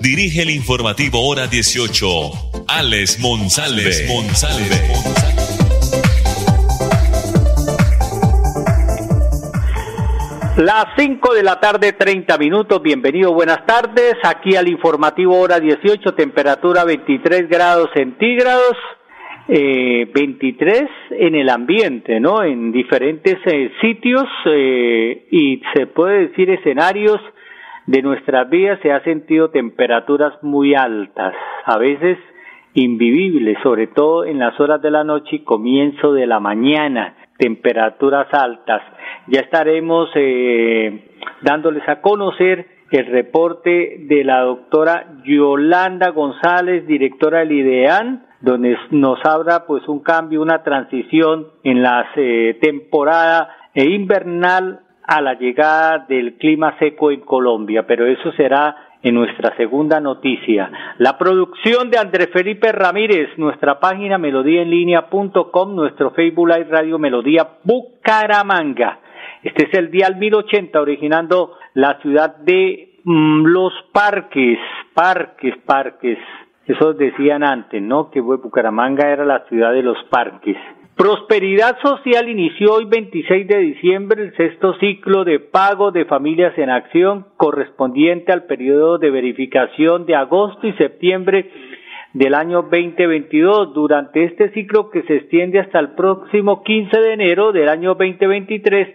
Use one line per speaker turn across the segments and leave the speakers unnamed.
dirige el informativo Hora 18, Alex Monsalve. Monsalve.
Las 5 de la tarde, 30 minutos. Bienvenido, buenas tardes. Aquí al informativo hora 18, temperatura 23 grados centígrados, eh, 23 en el ambiente, ¿no? En diferentes eh, sitios eh, y se puede decir escenarios de nuestras vidas se ha sentido temperaturas muy altas, a veces invivibles, sobre todo en las horas de la noche y comienzo de la mañana temperaturas altas. Ya estaremos eh, dándoles a conocer el reporte de la doctora Yolanda González, directora del IDEAN, donde nos habla pues un cambio, una transición en la eh, temporada e invernal a la llegada del clima seco en Colombia, pero eso será en nuestra segunda noticia. La producción de Andrés Felipe Ramírez, nuestra página melodíaenlínea.com, nuestro Facebook Live Radio Melodía Bucaramanga. Este es el Dial 1080, originando la ciudad de mm, Los Parques, Parques, Parques. Eso decían antes, ¿no? Que Bucaramanga era la ciudad de los parques. Prosperidad Social inició hoy 26 de diciembre el sexto ciclo de pago de familias en acción correspondiente al periodo de verificación de agosto y septiembre del año 2022. Durante este ciclo que se extiende hasta el próximo 15 de enero del año 2023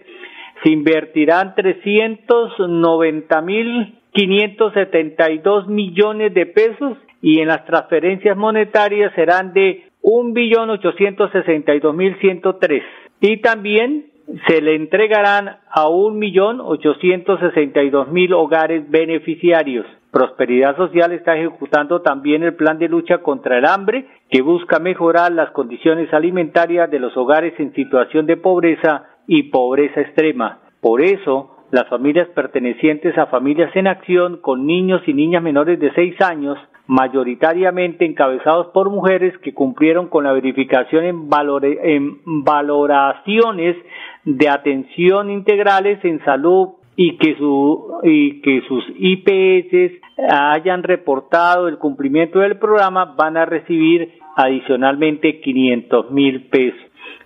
se invertirán 390 mil 572 millones de pesos y en las transferencias monetarias serán de un billón ochocientos sesenta y también se le entregarán a un millón ochocientos sesenta y dos mil hogares beneficiarios. Prosperidad Social está ejecutando también el plan de lucha contra el hambre que busca mejorar las condiciones alimentarias de los hogares en situación de pobreza y pobreza extrema. Por eso, las familias pertenecientes a familias en acción con niños y niñas menores de seis años mayoritariamente encabezados por mujeres que cumplieron con la verificación en, valoraciones de atención integrales en salud y que, su, y que sus IPS hayan reportado el cumplimiento del programa van a recibir adicionalmente 500 mil pesos.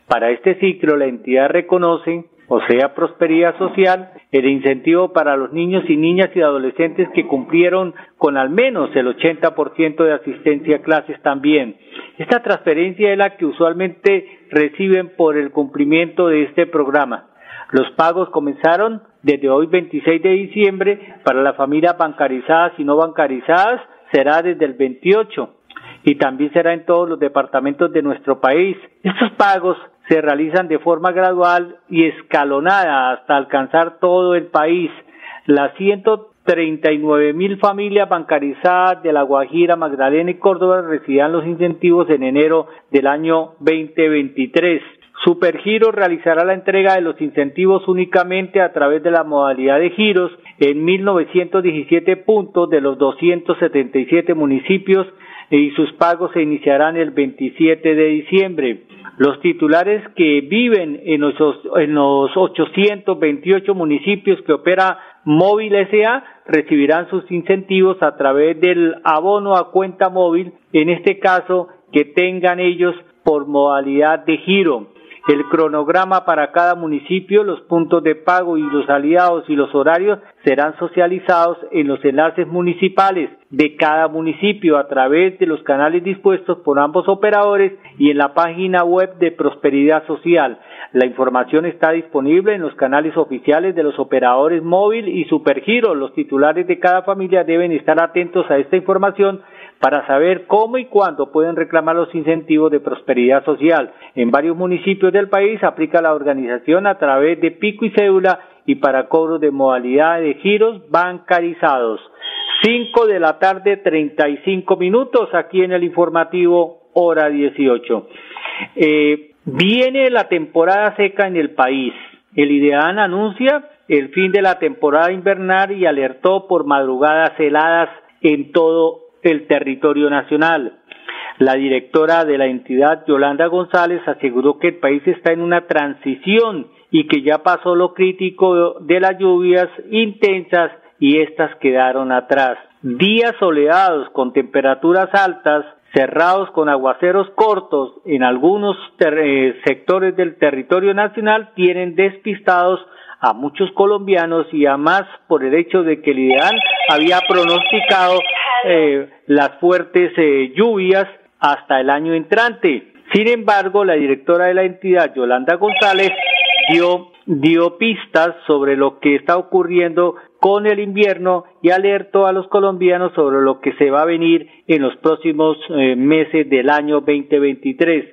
Para este ciclo la entidad reconoce o sea, prosperidad social, el incentivo para los niños y niñas y adolescentes que cumplieron con al menos el 80% de asistencia a clases también. Esta transferencia es la que usualmente reciben por el cumplimiento de este programa. Los pagos comenzaron desde hoy 26 de diciembre para las familias bancarizadas y no bancarizadas será desde el 28 y también será en todos los departamentos de nuestro país. Estos pagos se realizan de forma gradual y escalonada hasta alcanzar todo el país. Las 139 mil familias bancarizadas de La Guajira, Magdalena y Córdoba recibirán los incentivos en enero del año 2023. Supergiro realizará la entrega de los incentivos únicamente a través de la modalidad de giros en 1917 puntos de los 277 municipios y sus pagos se iniciarán el 27 de diciembre. Los titulares que viven en los, en los 828 municipios que opera Móvil SA recibirán sus incentivos a través del abono a cuenta móvil, en este caso que tengan ellos por modalidad de giro el cronograma para cada municipio, los puntos de pago y los aliados y los horarios serán socializados en los enlaces municipales de cada municipio a través de los canales dispuestos por ambos operadores y en la página web de Prosperidad Social. La información está disponible en los canales oficiales de los operadores móvil y Supergiro. Los titulares de cada familia deben estar atentos a esta información para saber cómo y cuándo pueden reclamar los incentivos de prosperidad social. En varios municipios del país aplica la organización a través de pico y cédula y para cobro de modalidad de giros bancarizados. 5 de la tarde, 35 minutos aquí en el informativo hora 18. Eh, viene la temporada seca en el país. El IDEAN anuncia el fin de la temporada invernal y alertó por madrugadas heladas en todo el territorio nacional. La directora de la entidad, Yolanda González, aseguró que el país está en una transición y que ya pasó lo crítico de las lluvias intensas y estas quedaron atrás. Días soleados con temperaturas altas, cerrados con aguaceros cortos en algunos eh, sectores del territorio nacional, tienen despistados a muchos colombianos y a más por el hecho de que el ideal había pronosticado eh, las fuertes eh, lluvias hasta el año entrante. Sin embargo, la directora de la entidad, Yolanda González, dio, dio pistas sobre lo que está ocurriendo con el invierno y alertó a los colombianos sobre lo que se va a venir en los próximos eh, meses del año 2023.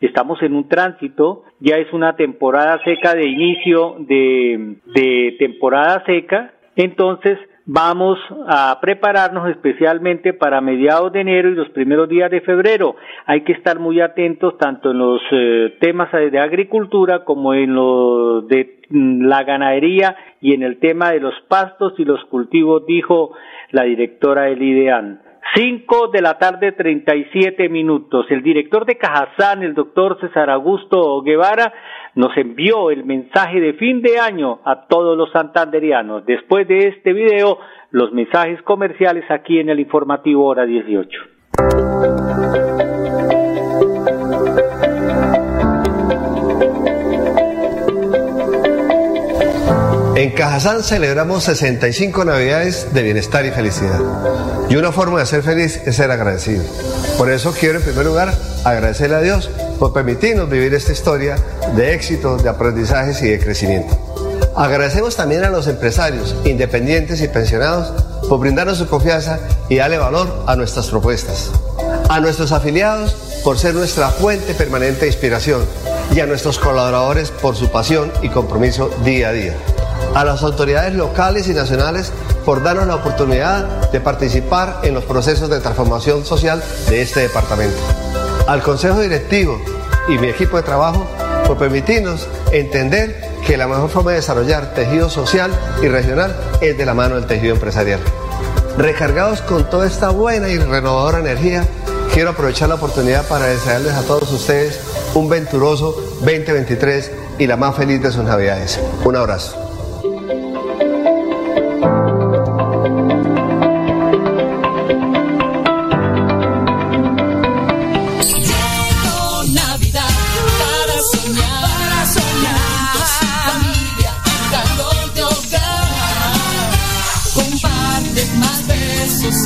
Estamos en un tránsito, ya es una temporada seca de inicio de, de temporada seca, entonces vamos a prepararnos especialmente para mediados de enero y los primeros días de febrero. Hay que estar muy atentos tanto en los eh, temas de agricultura como en los de mm, la ganadería y en el tema de los pastos y los cultivos, dijo la directora del IDEAN. Cinco de la tarde, treinta y siete minutos. El director de Cajazán, el doctor César Augusto Guevara, nos envió el mensaje de fin de año a todos los santanderianos. Después de este video, los mensajes comerciales aquí en el informativo hora 18.
En Cajazán celebramos 65 navidades de bienestar y felicidad. Y una forma de ser feliz es ser agradecido. Por eso quiero en primer lugar agradecerle a Dios por permitirnos vivir esta historia de éxito, de aprendizajes y de crecimiento. Agradecemos también a los empresarios, independientes y pensionados por brindarnos su confianza y darle valor a nuestras propuestas. A nuestros afiliados por ser nuestra fuente permanente de inspiración y a nuestros colaboradores por su pasión y compromiso día a día a las autoridades locales y nacionales por darnos la oportunidad de participar en los procesos de transformación social de este departamento. Al Consejo Directivo y mi equipo de trabajo por permitirnos entender que la mejor forma de desarrollar tejido social y regional es de la mano del tejido empresarial. Recargados con toda esta buena y renovadora energía, quiero aprovechar la oportunidad para desearles a todos ustedes un venturoso 2023 y la más feliz de sus navidades. Un abrazo.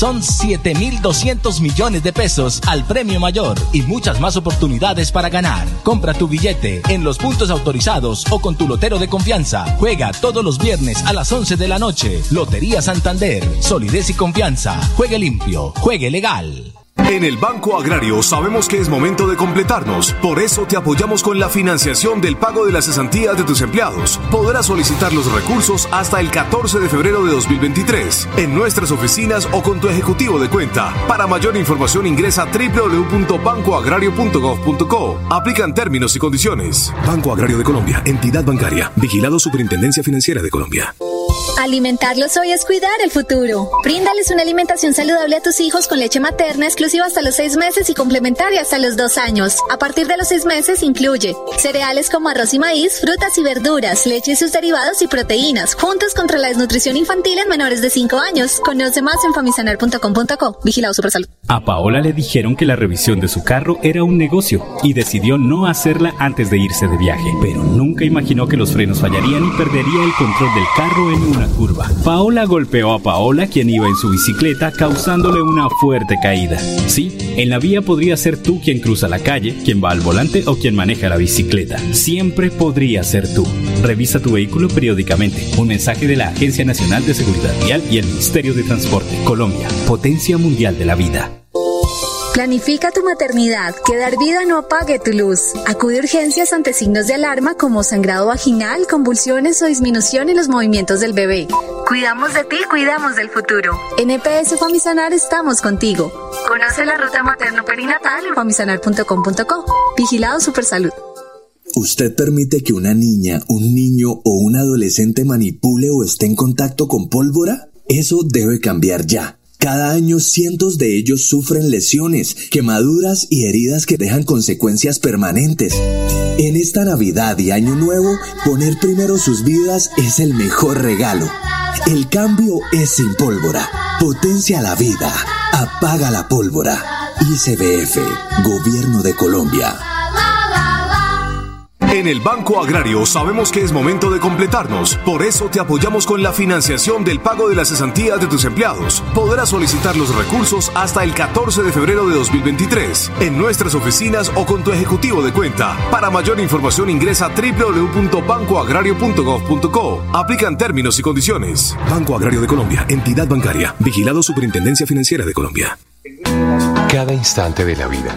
Son 7.200 millones de pesos al premio mayor y muchas más oportunidades para ganar. Compra tu billete en los puntos autorizados o con tu lotero de confianza. Juega todos los viernes a las 11 de la noche. Lotería Santander. Solidez y confianza. Juegue limpio. Juegue legal.
En el Banco Agrario sabemos que es momento de completarnos, por eso te apoyamos con la financiación del pago de las cesantías de tus empleados. Podrás solicitar los recursos hasta el 14 de febrero de 2023 en nuestras oficinas o con tu ejecutivo de cuenta. Para mayor información ingresa a www.bancoagrario.gov.co. Aplican términos y condiciones. Banco Agrario de Colombia, entidad bancaria, vigilado Superintendencia Financiera de Colombia.
Alimentarlos hoy es cuidar el futuro. Bríndales una alimentación saludable a tus hijos con leche materna exclusiva hasta los seis meses y complementaria hasta los dos años. A partir de los seis meses incluye cereales como arroz y maíz, frutas y verduras, leche y sus derivados y proteínas, juntos contra la desnutrición infantil en menores de 5 años. Conoce más en famisanar.com.co. Vigilado Supersalud.
A Paola le dijeron que la revisión de su carro era un negocio y decidió no hacerla antes de irse de viaje, pero nunca imaginó que los frenos fallarían y perdería el control del carro en en una curva. Paola golpeó a Paola quien iba en su bicicleta causándole una fuerte caída. Sí, en la vía podría ser tú quien cruza la calle, quien va al volante o quien maneja la bicicleta. Siempre podría ser tú. Revisa tu vehículo periódicamente. Un mensaje de la Agencia Nacional de Seguridad Vial y el Ministerio de Transporte. Colombia, potencia mundial de la vida.
Planifica tu maternidad, que dar vida no apague tu luz. Acude a urgencias ante signos de alarma como sangrado vaginal, convulsiones o disminución en los movimientos del bebé. Cuidamos de ti, cuidamos del futuro. En EPS Famisanar estamos contigo. Conoce la ruta materno-perinatal famisanar.com.co. Vigilado Supersalud.
¿Usted permite que una niña, un niño o un adolescente manipule o esté en contacto con pólvora? Eso debe cambiar ya. Cada año cientos de ellos sufren lesiones, quemaduras y heridas que dejan consecuencias permanentes. En esta Navidad y Año Nuevo, poner primero sus vidas es el mejor regalo. El cambio es sin pólvora. Potencia la vida. Apaga la pólvora. ICBF, Gobierno de Colombia.
En el Banco Agrario sabemos que es momento de completarnos. Por eso te apoyamos con la financiación del pago de las cesantías de tus empleados. Podrás solicitar los recursos hasta el 14 de febrero de 2023 en nuestras oficinas o con tu ejecutivo de cuenta. Para mayor información ingresa a www.bancoagrario.gov.co. Aplican términos y condiciones. Banco Agrario de Colombia, entidad bancaria, vigilado Superintendencia Financiera de Colombia.
Cada instante de la vida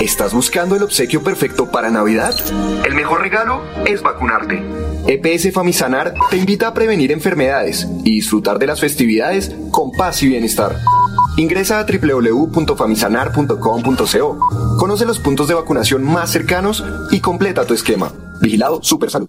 ¿Estás buscando el obsequio perfecto para Navidad? El mejor regalo es vacunarte. EPS Famisanar te invita a prevenir enfermedades y disfrutar de las festividades con paz y bienestar. Ingresa a www.famisanar.com.co. Conoce los puntos de vacunación más cercanos y completa tu esquema. Vigilado Supersalud.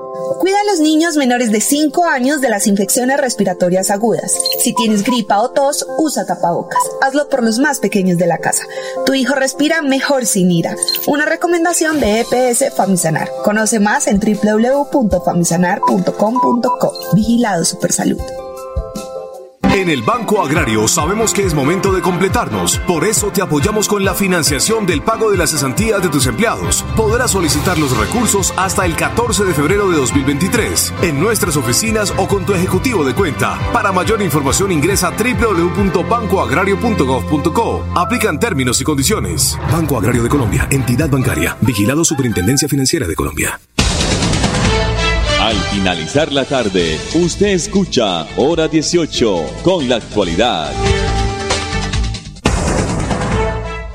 Cuida a los niños menores de 5 años de las infecciones respiratorias agudas. Si tienes gripa o tos, usa tapabocas. Hazlo por los más pequeños de la casa. Tu hijo respira mejor sin ira. Una recomendación de EPS Famisanar. Conoce más en www.famisanar.com.co. Vigilado Supersalud.
En el Banco Agrario sabemos que es momento de completarnos. Por eso te apoyamos con la financiación del pago de las cesantías de tus empleados. Podrás solicitar los recursos hasta el 14 de febrero de 2023 en nuestras oficinas o con tu ejecutivo de cuenta. Para mayor información ingresa a www.bancoagrario.gov.co. Aplican términos y condiciones. Banco Agrario de Colombia, entidad bancaria, vigilado Superintendencia Financiera de Colombia.
Al finalizar la tarde, usted escucha Hora 18 con la actualidad.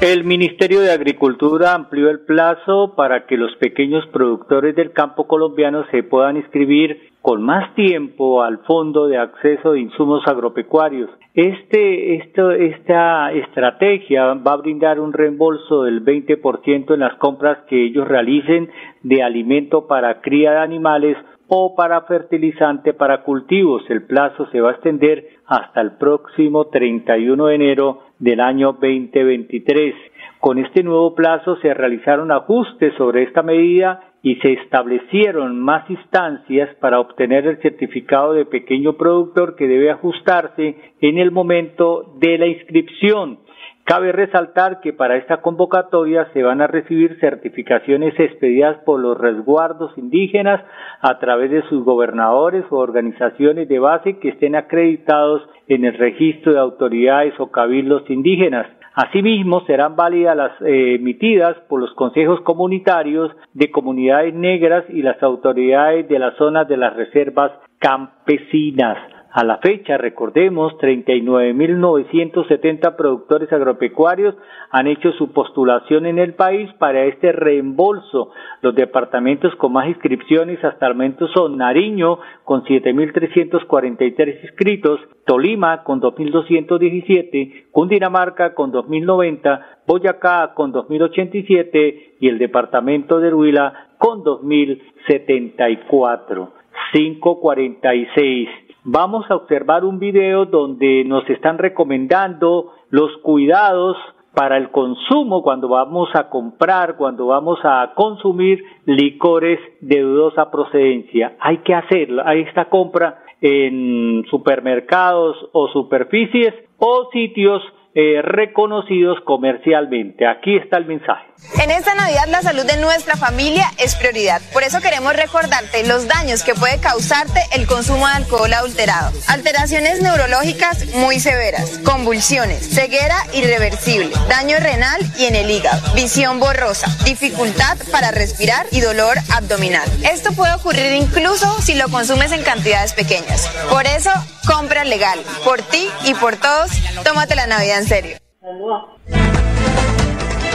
El Ministerio de Agricultura amplió el plazo para que los pequeños productores del campo colombiano se puedan inscribir con más tiempo al Fondo de Acceso de Insumos Agropecuarios. Este, esto, esta estrategia va a brindar un reembolso del 20% en las compras que ellos realicen de alimento para cría de animales o para fertilizante para cultivos. El plazo se va a extender hasta el próximo 31 de enero del año 2023. Con este nuevo plazo se realizaron ajustes sobre esta medida y se establecieron más instancias para obtener el certificado de pequeño productor que debe ajustarse en el momento de la inscripción. Cabe resaltar que para esta convocatoria se van a recibir certificaciones expedidas por los resguardos indígenas a través de sus gobernadores o organizaciones de base que estén acreditados en el registro de autoridades o cabildos indígenas. Asimismo, serán válidas las eh, emitidas por los consejos comunitarios de comunidades negras y las autoridades de las zonas de las reservas campesinas. A la fecha, recordemos, 39.970 productores agropecuarios han hecho su postulación en el país para este reembolso. Los departamentos con más inscripciones hasta el momento son Nariño con 7.343 inscritos, Tolima con 2.217, Cundinamarca con 2.090, Boyacá con 2.087 y el departamento de Huila con 2.074. 546 vamos a observar un video donde nos están recomendando los cuidados para el consumo cuando vamos a comprar, cuando vamos a consumir licores de dudosa procedencia. Hay que hacerlo, hay esta compra en supermercados o superficies o sitios eh, reconocidos comercialmente. Aquí está el mensaje.
En esta Navidad la salud de nuestra familia es prioridad. Por eso queremos recordarte los daños que puede causarte el consumo de alcohol adulterado. Alteraciones neurológicas muy severas, convulsiones, ceguera irreversible, daño renal y en el hígado, visión borrosa, dificultad para respirar y dolor abdominal. Esto puede ocurrir incluso si lo consumes en cantidades pequeñas. Por eso, compra legal. Por ti y por todos, tómate la Navidad en serio.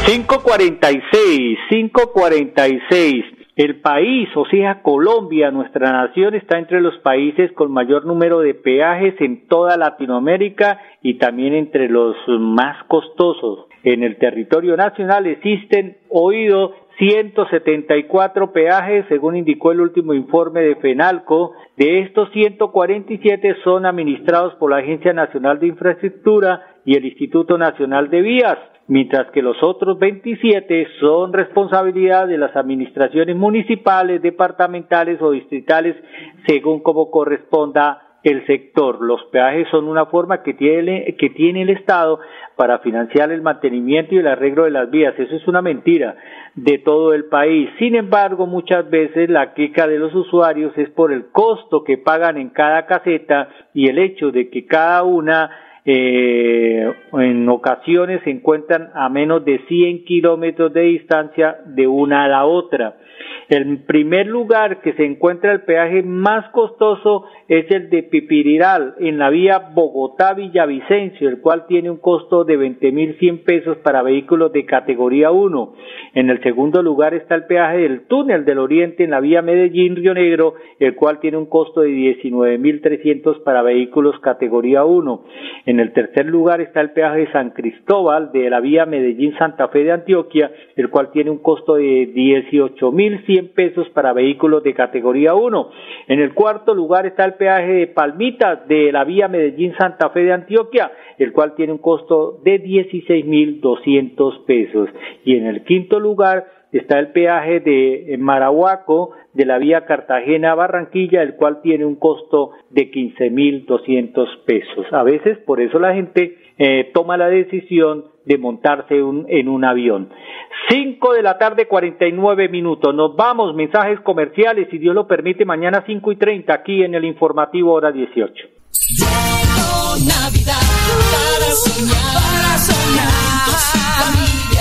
546, 546. El país, o sea, Colombia, nuestra nación, está entre los países con mayor número de peajes en toda Latinoamérica y también entre los más costosos. En el territorio nacional existen oído 174 peajes, según indicó el último informe de FENALCO. De estos 147 son administrados por la Agencia Nacional de Infraestructura y el Instituto Nacional de Vías mientras que los otros 27 son responsabilidad de las administraciones municipales, departamentales o distritales, según como corresponda el sector. Los peajes son una forma que tiene, que tiene el Estado para financiar el mantenimiento y el arreglo de las vías. Eso es una mentira de todo el país. Sin embargo, muchas veces la queja de los usuarios es por el costo que pagan en cada caseta y el hecho de que cada una eh, en ocasiones se encuentran a menos de 100 kilómetros de distancia de una a la otra. En primer lugar, que se encuentra el peaje más costoso es el de Pipiriral, en la vía Bogotá-Villavicencio, el cual tiene un costo de 20.100 pesos para vehículos de categoría 1. En el segundo lugar está el peaje del túnel del Oriente en la vía Medellín-Río Negro, el cual tiene un costo de 19.300 para vehículos categoría 1. En el tercer lugar está el peaje de San Cristóbal de la vía Medellín-Santa Fe de Antioquia, el cual tiene un costo de 18.100 pesos para vehículos de categoría 1. En el cuarto lugar está el peaje de Palmitas de la vía Medellín-Santa Fe de Antioquia, el cual tiene un costo de 16.200 pesos. Y en el quinto lugar está el peaje de Marahuaco de la vía Cartagena-Barranquilla, el cual tiene un costo de 15.200 pesos. A veces por eso la gente eh, toma la decisión de montarse en un avión. Cinco de la tarde, cuarenta y nueve minutos. Nos vamos, mensajes comerciales, si Dios lo permite, mañana cinco y treinta aquí en el informativo hora dieciocho. Navidad para para.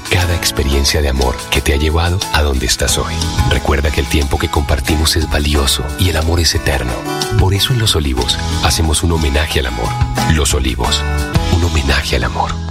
cada experiencia de amor que te ha llevado a donde estás hoy. Recuerda que el tiempo que compartimos es valioso y el amor es eterno. Por eso en Los Olivos hacemos un homenaje al amor. Los Olivos, un homenaje al amor.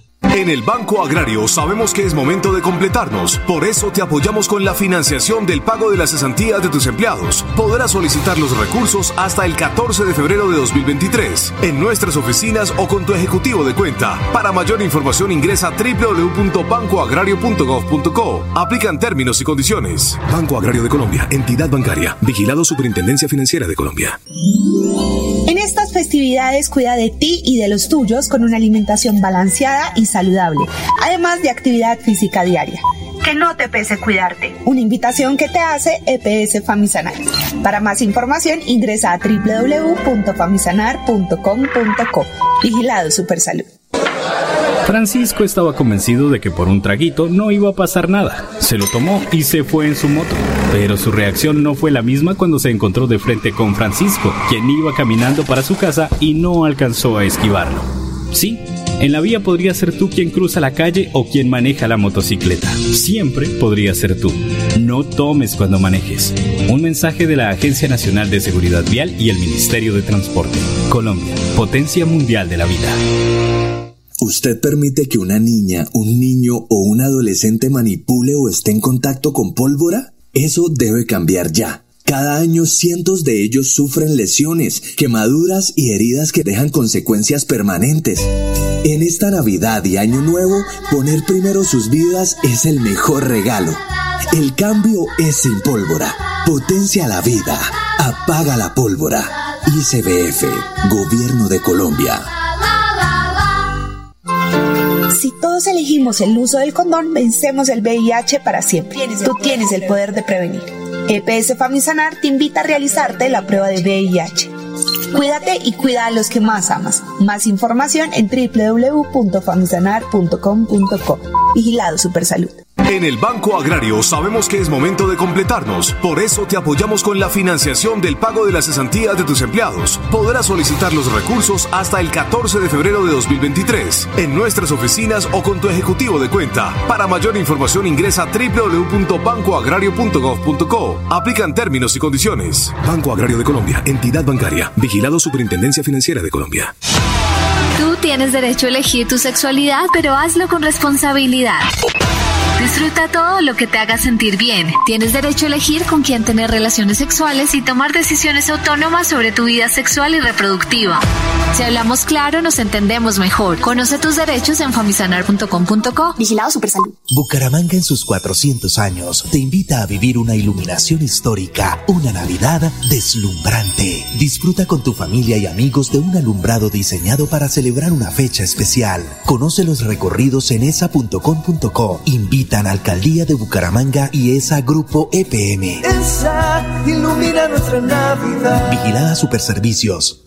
En el Banco Agrario sabemos que es momento de completarnos, por eso te apoyamos con la financiación del pago de las cesantías de tus empleados. Podrás solicitar los recursos hasta el 14 de febrero de 2023 en nuestras oficinas o con tu ejecutivo de cuenta. Para mayor información ingresa a www.bancoagrario.gov.co. Aplican términos y condiciones. Banco Agrario de Colombia, entidad bancaria, vigilado Superintendencia Financiera de Colombia.
Festividades cuida de ti y de los tuyos con una alimentación balanceada y saludable, además de actividad física diaria. Que no te pese cuidarte. Una invitación que te hace EPS Famisanar. Para más información ingresa a www.famisanar.com.co. Vigilado Supersalud.
Francisco estaba convencido de que por un traguito no iba a pasar nada. Se lo tomó y se fue en su moto. Pero su reacción no fue la misma cuando se encontró de frente con Francisco, quien iba caminando para su casa y no alcanzó a esquivarlo. Sí, en la vía podría ser tú quien cruza la calle o quien maneja la motocicleta. Siempre podría ser tú. No tomes cuando manejes. Un mensaje de la Agencia Nacional de Seguridad Vial y el Ministerio de Transporte. Colombia, potencia mundial de la vida.
¿Usted permite que una niña, un niño o un adolescente manipule o esté en contacto con pólvora? Eso debe cambiar ya. Cada año cientos de ellos sufren lesiones, quemaduras y heridas que dejan consecuencias permanentes. En esta Navidad y Año Nuevo, poner primero sus vidas es el mejor regalo. El cambio es sin pólvora. Potencia la vida. Apaga la pólvora. ICBF, Gobierno de Colombia.
Si todos elegimos el uso del condón, vencemos el VIH para siempre. Tú tienes el poder de prevenir. EPS Famisanar te invita a realizarte la prueba de VIH. Cuídate y cuida a los que más amas. Más información en www.famisanar.com.co. Vigilado Supersalud.
En el Banco Agrario sabemos que es momento de completarnos, por eso te apoyamos con la financiación del pago de las cesantías de tus empleados. Podrás solicitar los recursos hasta el 14 de febrero de 2023 en nuestras oficinas o con tu ejecutivo de cuenta. Para mayor información ingresa a www.bancoagrario.gov.co. Aplican términos y condiciones. Banco Agrario de Colombia, entidad bancaria, vigilado Superintendencia Financiera de Colombia.
Tú tienes derecho a elegir tu sexualidad, pero hazlo con responsabilidad. Disfruta todo lo que te haga sentir bien. Tienes derecho a elegir con quién tener relaciones sexuales y tomar decisiones autónomas sobre tu vida sexual y reproductiva. Si hablamos claro, nos entendemos mejor. Conoce tus derechos en famisanar.com.co.
Vigilado Supersalud.
Bucaramanga en sus 400 años te invita a vivir una iluminación histórica, una Navidad deslumbrante. Disfruta con tu familia y amigos de un alumbrado diseñado para celebrar una fecha especial. Conoce los recorridos en esa.com.co. Invitan Alcaldía de Bucaramanga y ESA Grupo EPM.
Esa ilumina nuestra Navidad.
Vigilada Superservicios.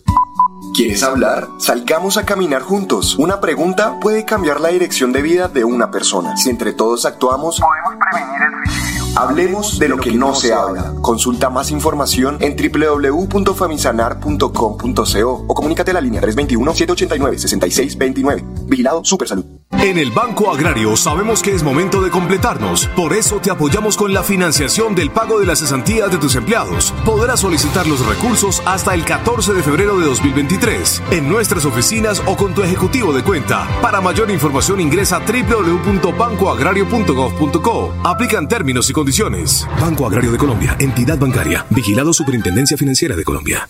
¿Quieres hablar? Salgamos a caminar juntos. Una pregunta puede cambiar la dirección de vida de una persona. Si entre todos actuamos, podemos prevenir el suicidio. Hablemos de lo que no se habla. Consulta más información en www.famisanar.com.co o comunícate a la línea 321-789-6629. Vigilado Supersalud.
En el Banco Agrario sabemos que es momento de completarnos, por eso te apoyamos con la financiación del pago de las cesantías de tus empleados. Podrás solicitar los recursos hasta el 14 de febrero de 2023 en nuestras oficinas o con tu ejecutivo de cuenta. Para mayor información ingresa a www.bancoagrario.gov.co. Aplican términos y condiciones. Banco Agrario de Colombia, entidad bancaria, vigilado Superintendencia Financiera de Colombia.